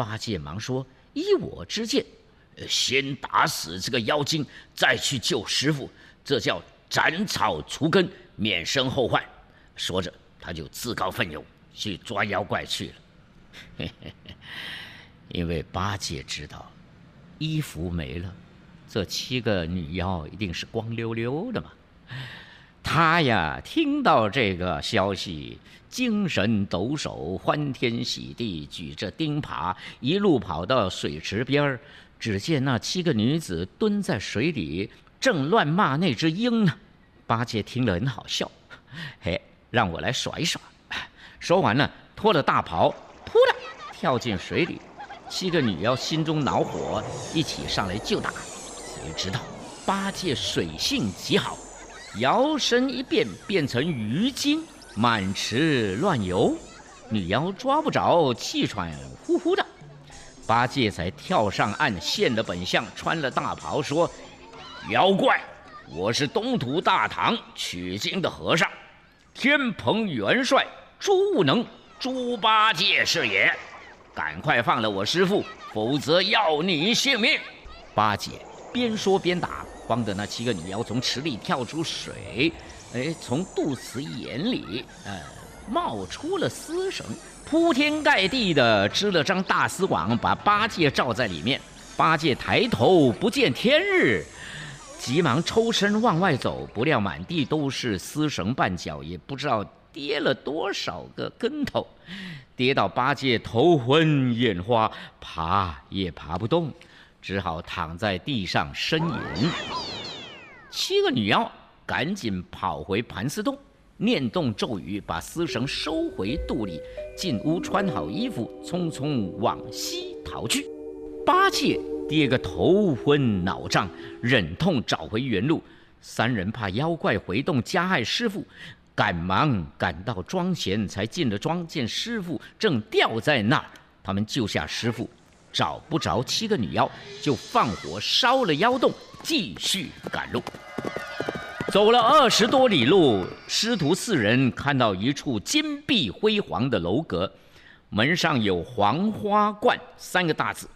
八戒忙说：“依我之见，先打死这个妖精，再去救师傅，这叫斩草除根，免生后患。”说着，他就自告奋勇去抓妖怪去了。因为八戒知道，衣服没了，这七个女妖一定是光溜溜的嘛。他呀，听到这个消息，精神抖擞，欢天喜地，举着钉耙，一路跑到水池边儿。只见那七个女子蹲在水里，正乱骂那只鹰呢。八戒听了很好笑，嘿，让我来耍一耍。说完呢，脱了大袍，扑啦跳进水里。七个女妖心中恼火，一起上来就打。谁知道八戒水性极好。摇身一变，变成鱼精，满池乱游，女妖抓不着，气喘呼呼的。八戒才跳上岸，现了本相，穿了大袍，说：“妖怪，我是东土大唐取经的和尚，天蓬元帅朱悟能，猪八戒是也。赶快放了我师傅，否则要你性命！”八戒边说边打。慌的那七个女妖从池里跳出水，哎，从肚脐眼里，呃，冒出了丝绳，铺天盖地的织了张大丝网，把八戒罩在里面。八戒抬头不见天日，急忙抽身往外走，不料满地都是丝绳绊脚，也不知道跌了多少个跟头，跌到八戒头昏眼花，爬也爬不动。只好躺在地上呻吟。七个女妖赶紧跑回盘丝洞，念动咒语，把丝绳收回肚里，进屋穿好衣服，匆匆往西逃去。八戒跌个头昏脑胀，忍痛找回原路。三人怕妖怪回洞加害师傅，赶忙赶到庄前，才进了庄，见师傅正吊在那儿。他们救下师傅。找不着七个女妖，就放火烧了妖洞，继续赶路。走了二十多里路，师徒四人看到一处金碧辉煌的楼阁，门上有“黄花观”三个大字，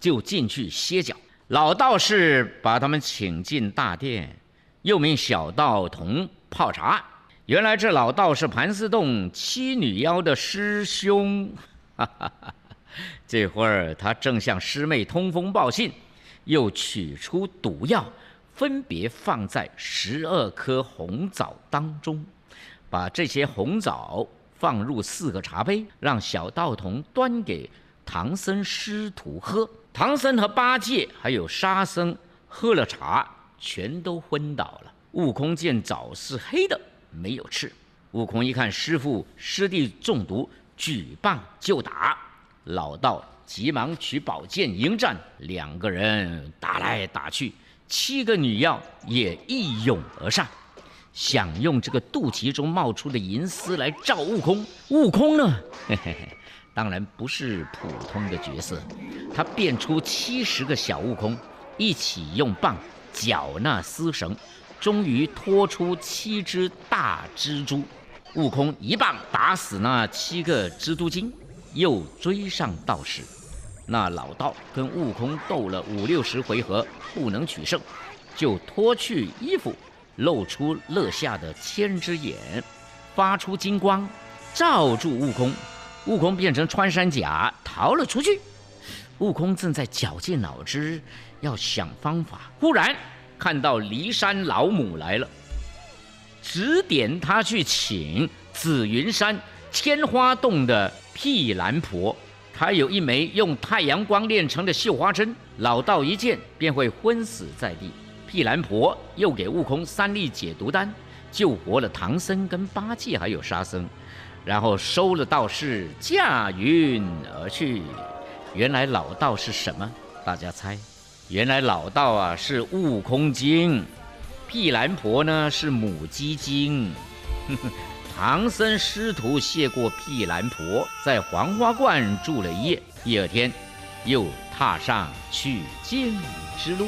就进去歇脚。老道士把他们请进大殿，又命小道童泡茶。原来这老道是盘丝洞七女妖的师兄。哈哈哈。这会儿他正向师妹通风报信，又取出毒药，分别放在十二颗红枣当中，把这些红枣放入四个茶杯，让小道童端给唐僧师徒喝。唐僧和八戒还有沙僧喝了茶，全都昏倒了。悟空见枣是黑的，没有吃。悟空一看师傅师弟中毒，举棒就打。老道急忙取宝剑迎战，两个人打来打去，七个女妖也一拥而上，想用这个肚脐中冒出的银丝来照悟空。悟空呢，嘿嘿嘿，当然不是普通的角色，他变出七十个小悟空，一起用棒绞那丝绳，终于拖出七只大蜘蛛。悟空一棒打死那七个蜘蛛精。又追上道士，那老道跟悟空斗了五六十回合，不能取胜，就脱去衣服，露出肋下的千只眼，发出金光，罩住悟空。悟空变成穿山甲逃了出去。悟空正在绞尽脑汁要想方法，忽然看到骊山老母来了，指点他去请紫云山千花洞的。辟兰婆，她有一枚用太阳光炼成的绣花针，老道一见便会昏死在地。辟兰婆又给悟空三粒解毒丹，救活了唐僧跟八戒，还有沙僧，然后收了道士，驾云而去。原来老道是什么？大家猜？原来老道啊是悟空精，辟兰婆呢是母鸡精。唐僧师徒谢过毗蓝婆，在黄花观住了一夜。第二天，又踏上取经之路。